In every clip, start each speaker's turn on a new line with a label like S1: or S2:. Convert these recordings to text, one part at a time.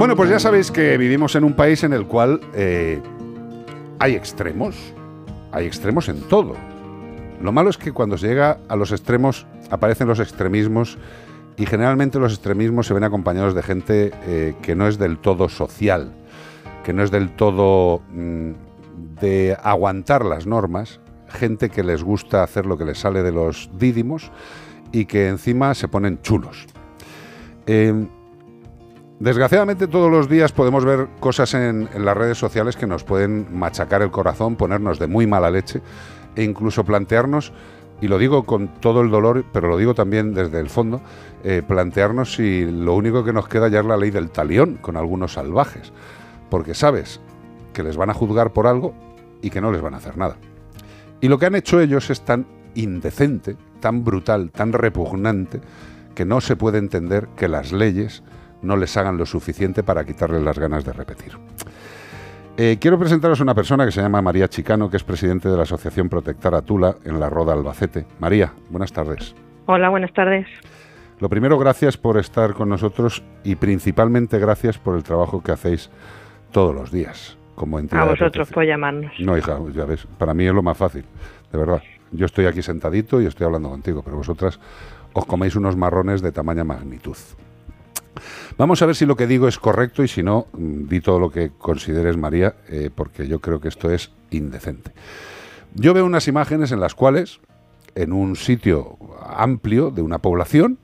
S1: Bueno, pues ya sabéis que vivimos en un país en el cual eh, hay extremos, hay extremos en todo. Lo malo es que cuando se llega a los extremos aparecen los extremismos y generalmente los extremismos se ven acompañados de gente eh, que no es del todo social, que no es del todo mm, de aguantar las normas, gente que les gusta hacer lo que les sale de los dídimos y que encima se ponen chulos. Em, desgraciadamente todos los días podemos ver cosas en, las redes sociales que nos pueden machacar el corazón, ponernos de muy mala leche e incluso plantearnos, y lo digo con todo el dolor, pero lo digo también desde el fondo, eh, plantearnos si lo único que nos queda ya es la ley del talión con algunos salvajes, porque sabes que les van a juzgar por algo y que no les van a hacer nada. Y lo que han hecho ellos es tan indecente, tan brutal, tan repugnante, que no se puede entender que las leyes no les hagan lo suficiente para quitarles las ganas de repetir. Eh, quiero presentaros a una persona que se llama María Chicano, que es presidente de la Asociación Protectora Tula en la Roda Albacete. María, buenas tardes.
S2: Hola, buenas tardes.
S1: Lo primero, gracias por estar con nosotros y principalmente gracias por el trabajo que hacéis todos los días como entidad.
S2: A vosotros por llamarnos.
S1: No, hija, ya ves, para mí es lo más fácil, de verdad. Yo estoy aquí sentadito y estoy hablando contigo, pero vosotras os coméis unos marrones de tamaña magnitud. Vamos a ver si lo que digo es correcto y si no, mm, di todo lo que consideres, María, eh, porque yo creo que esto es indecente. Yo veo unas imágenes en las cuales, en un sitio amplio de una población,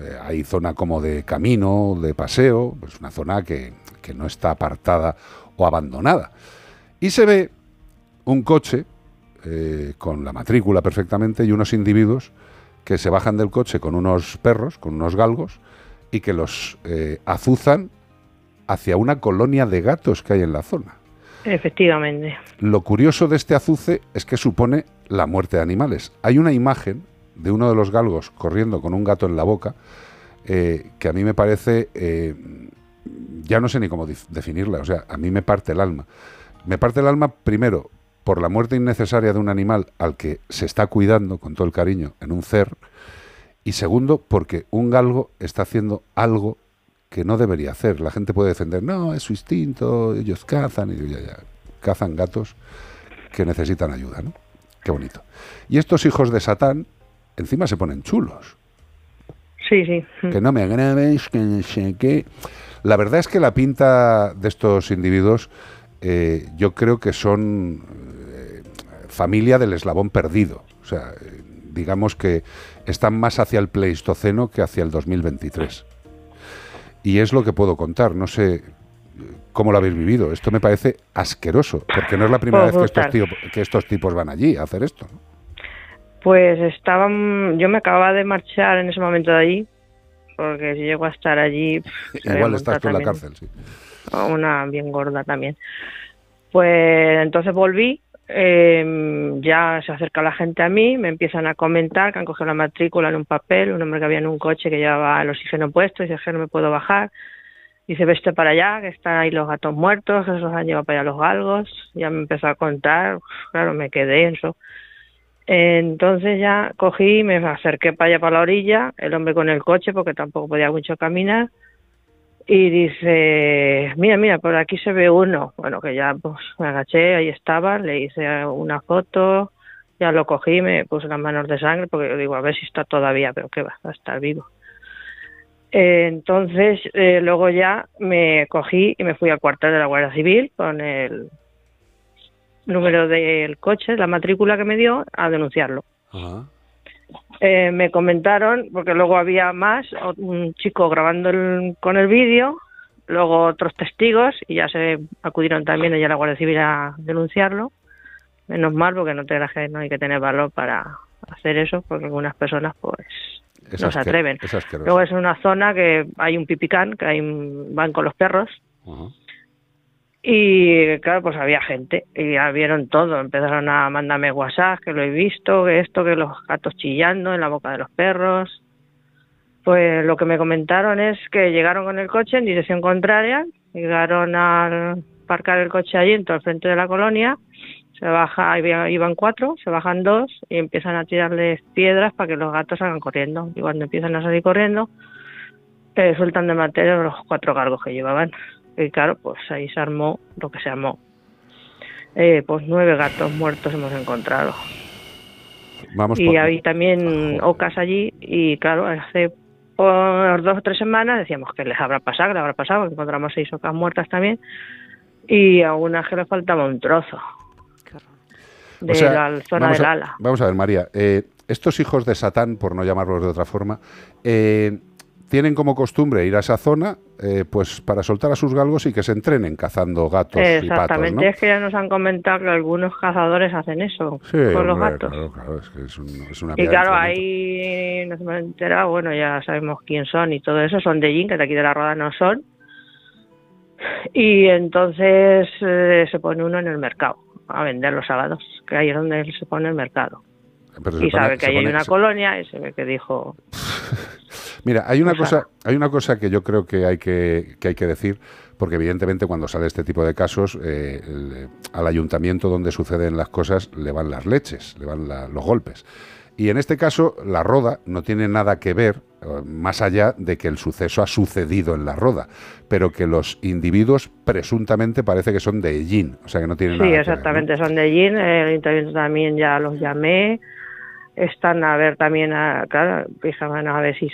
S1: eh, hay zona como de camino, de paseo, pues una zona que, que no está apartada o abandonada. Y se ve un coche eh, con la matrícula perfectamente y unos individuos que se bajan del coche con unos perros, con unos galgos, y que los eh, azuzan hacia una colonia de gatos que hay en la zona.
S2: Efectivamente.
S1: Lo curioso de este azuce es que supone la muerte de animales. Hay una imagen de uno de los galgos corriendo con un gato en la boca eh, que a mí me parece, eh, ya no sé ni cómo definirla, o sea, a mí me parte el alma. Me parte el alma primero por la muerte innecesaria de un animal al que se está cuidando con todo el cariño en un cer, y segundo, porque un galgo está haciendo algo que no debería hacer. La gente puede defender, no, es su instinto, ellos cazan, y ya, ya, cazan gatos que necesitan ayuda, ¿no? Qué bonito. Y estos hijos de Satán, encima se ponen chulos.
S2: Sí, sí.
S1: Que no me agraves, que no sé qué. La verdad es que la pinta de estos individuos, eh, yo creo que son eh, familia del eslabón perdido. O sea, eh, digamos que están más hacia el Pleistoceno que hacia el 2023. Y es lo que puedo contar, no sé cómo lo habéis vivido. Esto me parece asqueroso, porque no es la primera vez que estos, que estos tipos van allí a hacer esto.
S2: Pues estaban, yo me acababa de marchar en ese momento de allí, porque si llego a estar allí...
S1: Igual estás tú en la cárcel, sí.
S2: Una bien gorda también. Pues entonces volví eh, ya se acerca la gente a mí, me empiezan a comentar que han cogido la matrícula en un papel, un hombre que había en un coche que llevaba el oxígeno puesto, y dice no me puedo bajar. Dice, veste para allá, que están ahí los gatos muertos, que se los han llevado para allá los galgos. Ya me empezó a contar, claro, me quedé en eso. Entonces ya cogí, me acerqué para allá, para la orilla, el hombre con el coche, porque tampoco podía mucho caminar y dice, mira, mira, por aquí se ve uno. Bueno, que ya pues me agaché, ahí estaba, le hice una foto, ya lo cogí, me puse las manos de sangre, porque yo digo, a ver si está todavía, pero qué va, va a estar vivo. Eh, entonces, eh, luego ya me cogí y me fui al cuartel de la Guardia Civil con el número del coche, la matrícula que me dio, a denunciarlo. Ajá. Eh, me comentaron, porque luego había más, un chico grabando con el vídeo, luego otros testigos, y ya se acudieron también allá a la Guardia Civil a denunciarlo. Menos mal, porque no te que no hay que tener valor para hacer eso, porque algunas personas pues no se atreven. luego es una zona que hay un pipicán, que hay van con los perros. Y claro, pues había gente y ya vieron todo. Empezaron a mandarme WhatsApp, que lo he visto, que esto, que los gatos chillando en la boca de los perros. Pues lo que me comentaron es que llegaron con el coche en dirección contraria, llegaron a parcar el coche allí, en todo el frente de la colonia, se baja, iban cuatro, se bajan dos y empiezan a tirarles piedras para que los gatos salgan corriendo. Y cuando empiezan a salir corriendo, eh, sueltan de materia los cuatro cargos que llevaban. Y claro, pues ahí se armó lo que se armó. Eh, pues nueve gatos muertos hemos encontrado.
S1: Vamos
S2: y
S1: por-
S2: había también ocas allí y claro, hace por dos o tres semanas decíamos que les habrá pasado, que les habrá pasado, encontramos seis ocas muertas también y a algunas que les faltaba un trozo de
S1: O sea,
S2: la zona del ala.
S1: Vamos a ver, María. eh, estos hijos de Satán, por no llamarlos de otra forma, eh, tienen como costumbre ir a esa zona eh, pues para soltar a sus galgos y que se entrenen cazando gatos y patos,
S2: Exactamente,
S1: ¿no?
S2: es que ya nos han comentado que algunos cazadores hacen eso
S1: Sí,
S2: con los
S1: hombre,
S2: gatos.
S1: claro, claro, es que es, un- es una
S2: Y claro, ahí nos hemos enterado, bueno, ya sabemos quién son y todo eso, son de Jin, que de aquí de la Roda no son. Y entonces eh, se pone uno en el mercado a vender los sábados, que ahí es donde se pone el mercado.
S1: Pero
S2: Y
S1: pone-
S2: sabe que ahí hay una
S1: se-
S2: colonia y se ve que dijo,
S1: Mira, hay una cosa, hay una cosa que yo creo que hay que, que hay que decir, porque evidentemente cuando sale este tipo de casos, eh, el- al ayuntamiento donde suceden las cosas le van las leches, le van la- los golpes. Y en este caso, la roda no tiene nada que ver, eh, más allá de que el suceso ha sucedido en la roda, pero que los individuos presuntamente parece que son de Ellín, o sea que no tienen nada
S2: sí,
S1: que ver, ¿no?
S2: exactamente, son de Jin, el ayuntamiento también ya los llamé, están a ver también, a, claro, empiezan a ver si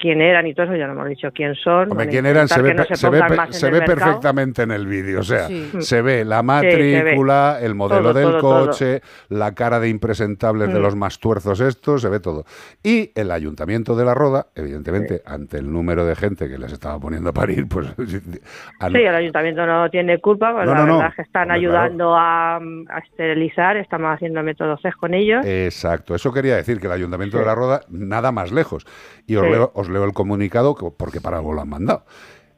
S2: quién eran y todo eso, ya no hemos dicho quién son.
S1: Hombre, quién eran se ve,
S2: no se
S1: se ve, se ve perfectamente en el vídeo. O sea,
S3: Sí.
S1: se ve la
S2: ve.
S1: matrícula, el modelo
S2: Todo,
S1: del
S2: todo, todo.
S1: coche, la cara de impresentables de
S2: Mm.
S1: los más tuerzos estos, se ve todo. Y el ayuntamiento de la Roda, evidentemente, ante el número de gente que les estaba poniendo a parir, pues...
S2: Sí, el ayuntamiento no tiene culpa, pues
S1: No,
S2: la
S1: no, no.
S2: verdad es que están
S1: Hombre,
S2: ayudando a, a esterilizar, estamos haciendo método CES con ellos.
S1: Exacto, eso quería decir que el Ayuntamiento de la Roda nada más lejos. Y os,
S2: Sí.
S1: leo, os leo el comunicado que- porque para algo lo han mandado.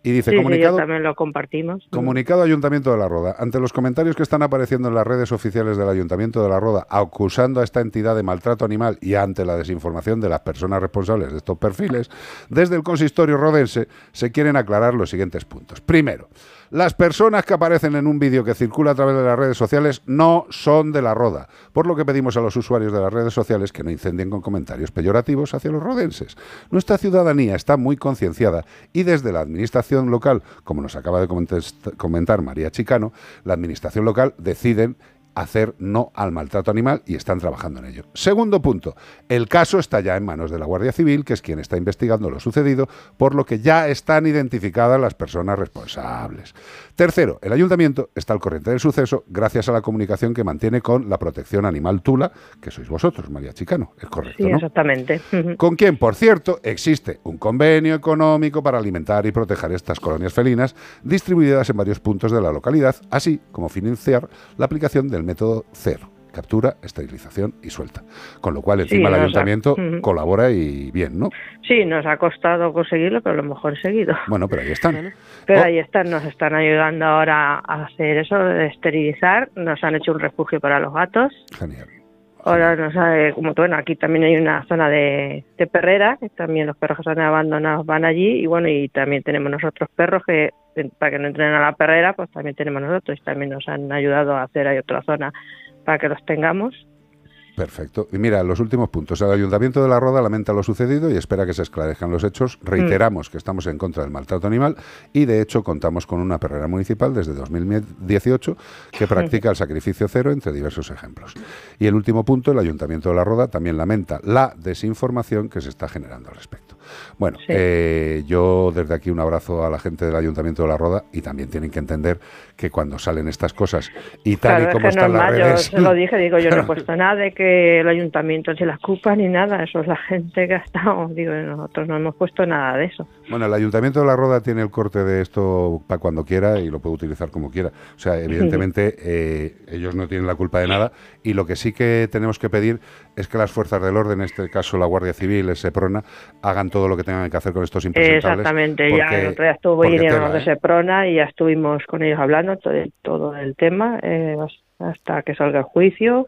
S1: Y dice,
S2: sí,
S1: comunicado,
S2: yo también lo compartimos.
S1: Comunicado Ayuntamiento de la Roda. Ante los comentarios que están apareciendo en las redes oficiales del Ayuntamiento de la Roda acusando a esta entidad de maltrato animal y ante la desinformación de las personas responsables de estos perfiles, desde el consistorio rodense se quieren aclarar los siguientes puntos. Primero, las personas que aparecen en un vídeo que circula a través de las redes sociales no son de la Roda, por lo que pedimos a los usuarios de las redes sociales que no incendien con comentarios peyorativos hacia los rodenses. Nuestra ciudadanía está muy concienciada y desde la administración local, como nos acaba de comentar María Chicano, la administración local deciden hacer no al maltrato animal y están trabajando en ello. Segundo punto, el caso está ya en manos de la Guardia Civil, que es quien está investigando lo sucedido, por lo que ya están identificadas las personas responsables. Tercero, el ayuntamiento está al corriente del suceso gracias a la comunicación que mantiene con la protección animal Tula, que sois vosotros, María Chicano. Es correcto,
S2: Sí, exactamente.
S1: Con quien, por cierto, existe un convenio económico para alimentar y proteger estas colonias felinas distribuidas en varios puntos de la localidad, así como financiar la aplicación del método cero. Captura, esterilización y suelta. Con lo cual,
S2: Sí,
S1: encima el
S2: nos ha-
S1: ayuntamiento
S2: Ujú.
S1: colabora y bien, ¿no?
S2: Sí, nos ha costado conseguirlo, pero lo mejor seguido.
S1: Bueno, pero ahí están.
S2: Pero
S1: Oh.
S2: ahí están, nos están ayudando ahora a hacer eso, de esterilizar. Nos han hecho un refugio para los gatos.
S1: Genial.
S2: Ahora nos ha- como bueno, aquí también hay una zona de, de perrera, que también los perros que están abandonados van allí y bueno, y también tenemos nosotros perros que para que no entren a la perrera, pues también tenemos nosotros y también nos han ayudado a hacer ahí otra zona para que los tengamos.
S1: Perfecto. Y mira, los últimos puntos. El Ayuntamiento de La Roda lamenta lo sucedido y espera que se esclarezcan los hechos.
S2: Mm.
S1: Reiteramos que estamos en contra del maltrato animal y, de hecho, contamos con una perrera municipal desde 2018 que practica el sacrificio cero entre diversos ejemplos. Y el último punto, el Ayuntamiento de La Roda también lamenta la desinformación que se está generando al respecto. Bueno,
S2: Sí.
S1: eh, yo desde aquí un abrazo a la gente del Ayuntamiento de La Roda y también tienen que entender que cuando salen estas cosas y tal
S2: Claro,
S1: y
S2: es
S1: como
S2: que
S1: están las redes...
S2: yo se lo dije, digo, yo no he puesto nada de que el ayuntamiento se las culpa ni nada, eso es la gente que ha estado, digo, nosotros no hemos puesto nada de eso.
S1: Bueno, el Ayuntamiento de La Roda tiene el corte de esto para cuando quiera y lo puede utilizar como quiera. O sea, evidentemente eh, ellos no tienen la culpa de nada y lo que sí que tenemos que pedir es que las fuerzas del orden, en este caso la Guardia Civil, el Seprona, hagan todo lo que tengan que hacer con estos impresentables.
S2: Exactamente, ya el otro día estuvo Irene de
S1: ¿eh?
S2: Seprona y ya estuvimos con ellos hablando todo, todo el tema eh, hasta que salga el juicio.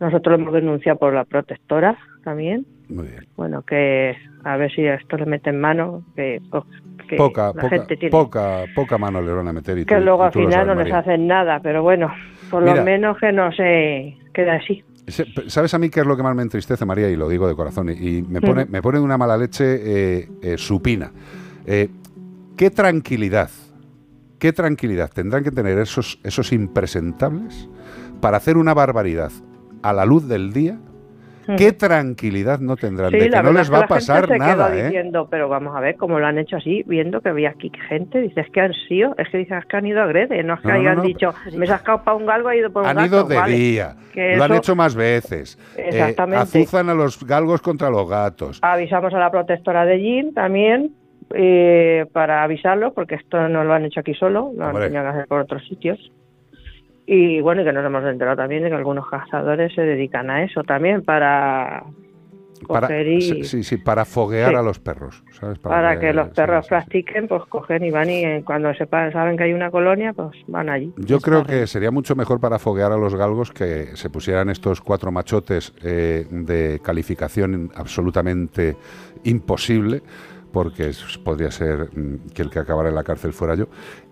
S2: Nosotros lo hemos denunciado por la protectora también.
S1: Muy bien.
S2: Bueno, que a ver si esto le mete en mano, que, que
S1: Poca,
S2: la
S1: poca,
S2: gente tiene.
S1: poca, poca mano les van a meter y
S2: que
S1: tú-
S2: luego
S1: y
S2: al final
S1: sabes,
S2: no les hacen nada, pero bueno, por
S1: Mira.
S2: lo menos que no se quede así.
S1: ¿Sabes a mí qué es lo que más me entristece, María? Y lo digo de corazón. Y y me pone, me pone una mala leche eh, eh, supina. Eh, ¿Qué tranquilidad, qué tranquilidad tendrán que tener esos, esos impresentables para hacer una barbaridad a la luz del día qué tranquilidad no tendrán, de que no les va a pasar nada.
S2: ¿eh? diciendo, pero vamos a ver cómo lo han hecho así, viendo que había aquí gente, dices que han sido, es que dices que han ido a Grede, no es que hayan dicho, me he sacado para un galgo, he ido por un
S1: Han ido de día, lo han hecho más veces.
S2: Eh, Exactamente.
S1: azuzan a los galgos contra los gatos.
S2: Avisamos a la protectora de Jin también, eh, para avisarlo, porque esto no lo han hecho aquí solo, lo han tenido que hacer por otros sitios. Y bueno, y que nos hemos enterado también de que algunos cazadores se dedican a eso también para
S1: para, sí, sí, para foguear a los perros.
S2: Para, que, los perros practiquen, pues cogen y van y eh, cuando sepan, saben que hay una colonia, pues van allí.
S1: Yo creo que sería mucho mejor para foguear a los galgos que se pusieran estos cuatro machotes eh, de calificación absolutamente imposible porque podría ser mm, que el que acabara en la cárcel fuera yo.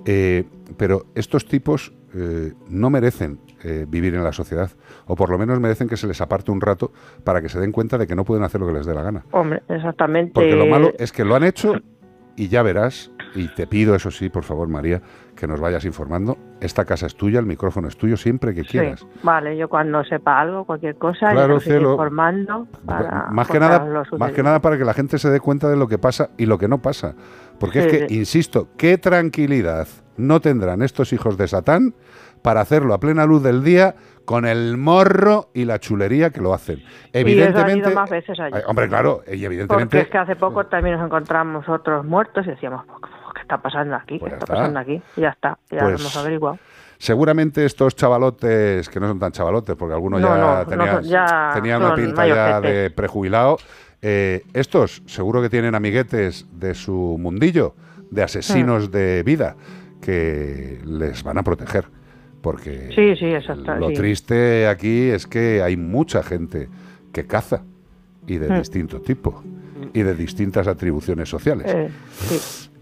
S1: Eh, pero estos tipos eh, no merecen eh, vivir en la sociedad, o por lo menos merecen que se les aparte un rato para que se den cuenta de que no pueden hacer lo que les dé la gana.
S2: Hombre, exactamente.
S1: Porque lo malo es que lo han hecho y ya verás, y te pido eso sí, por favor, María, que nos vayas informando. Esta casa es tuya, el micrófono es tuyo siempre que quieras.
S2: vale, yo cuando sepa algo, cualquier cosa, claro, informando.
S1: más que nada, más que nada para que la gente se dé cuenta de lo que pasa y lo que no pasa. Porque es que, insisto, qué tranquilidad no tendrán estos hijos de Satán para hacerlo a plena luz del día con el morro y la chulería que lo hacen. Evidentemente,
S2: y más veces allí.
S1: hombre, claro, y evidentemente.
S2: Porque es que hace poco también nos encontramos otros muertos y decíamos, ¿qué está pasando aquí? ¿Qué pues está, pasando aquí? Y ya está, ya lo pues hemos averiguado.
S1: Seguramente estos chavalotes, que no son tan chavalotes, porque algunos ya, tenían, una pinta ya de prejubilado, eh, estos seguro que tienen amiguetes de su mundillo, de asesinos hmm. de vida que les van a proteger. Porque
S2: sí, sí,
S1: lo triste aquí es que hay mucha gente que caza y de hmm. distinto tipo y de distintas atribuciones sociales.
S2: Eh,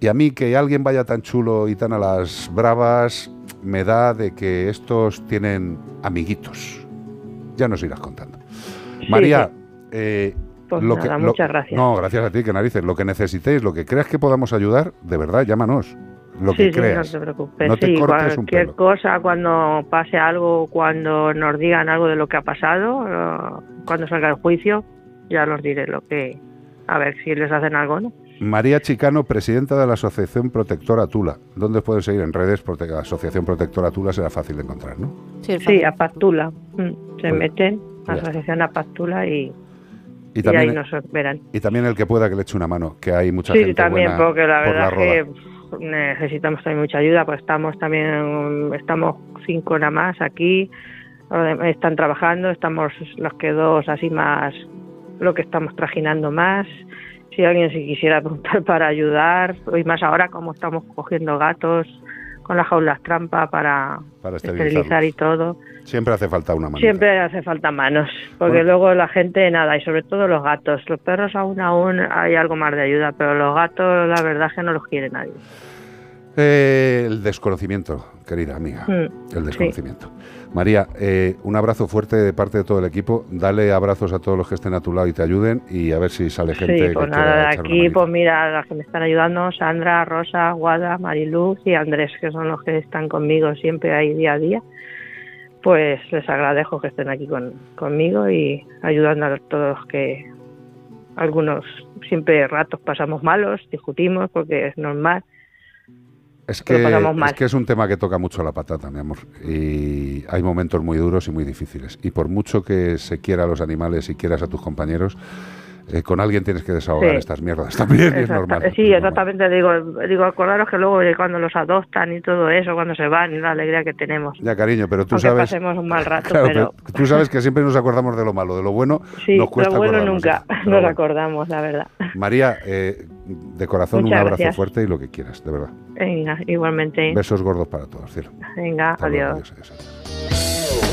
S1: y a mí que alguien vaya tan chulo y tan a las bravas me da de que estos tienen amiguitos. Ya nos irás contando. María,
S2: eh, pues lo que, muchas gracias.
S1: No, gracias a ti, que narices. Lo que necesitéis, lo que creas que podamos ayudar, de verdad, llámanos lo que creas.
S2: no te preocupes. No te cortes cualquier cosa, cuando pase algo, cuando nos digan algo de lo que ha pasado, cuando salga el juicio, ya los diré lo que. A ver si les hacen algo, ¿no?
S1: María Chicano, presidenta de la Asociación Protectora Tula. ¿Dónde pueden seguir? En redes, la Asociación Protectora Tula será fácil de encontrar, ¿no?
S2: Sí, sí a Pactula. Mm, se meten, Asociación a Pactula y, y, también, ahí nos verán.
S1: Y también el que pueda que le eche una mano, que hay mucha gente
S2: también,
S1: buena
S2: porque la verdad que necesitamos también mucha ayuda, pues estamos también, estamos cinco nada más aquí, están trabajando, estamos los que dos así más, lo que estamos trajinando más. Si alguien se quisiera preguntar para ayudar, y más ahora como estamos cogiendo gatos con las jaulas trampa para, esterilizar y todo.
S1: Siempre hace falta una mano.
S2: Siempre hace falta manos, porque luego la gente nada, y sobre todo los gatos. Los perros aún aún hay algo más de ayuda, pero los gatos la verdad es que no los quiere nadie.
S1: Eh, el desconocimiento, querida amiga, mm, el desconocimiento. María, eh, un abrazo fuerte de parte de todo el equipo. Dale abrazos a todos los que estén a tu lado y te ayuden y a ver si sale gente.
S2: Sí, pues nada, de aquí, pues mira, las que me están ayudando, Sandra, Rosa, Guada, Mariluz y Andrés, que son los que están conmigo siempre ahí día a día. Pues les agradezco que estén aquí con, conmigo y ayudando a todos los que algunos siempre ratos pasamos malos, discutimos porque es normal
S1: es que, es que es un tema que toca mucho la patata, mi amor. Y hay momentos muy duros y muy difíciles. Y por mucho que se quiera a los animales y quieras a tus compañeros, eh, con alguien tienes que desahogar estas mierdas también, es normal.
S2: Sí, exactamente, digo, digo, acordaros que luego cuando los adoptan y todo eso, cuando se van y la alegría que tenemos.
S1: Ya, cariño, pero tú sabes...
S2: pasemos un mal rato, pero...
S1: Tú sabes que siempre nos acordamos de lo malo, de lo bueno nos cuesta
S2: lo bueno nunca nos acordamos, la verdad.
S1: María, eh, de corazón un abrazo fuerte y lo que quieras, de verdad.
S2: Venga, igualmente.
S1: Besos gordos para todos, cielo.
S2: Venga, adiós.